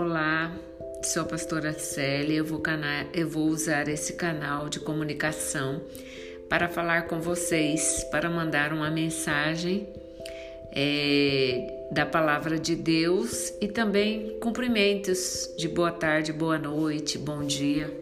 Olá, sou a pastora Célia. Eu vou, eu vou usar esse canal de comunicação para falar com vocês, para mandar uma mensagem é, da palavra de Deus e também cumprimentos de boa tarde, boa noite, bom dia.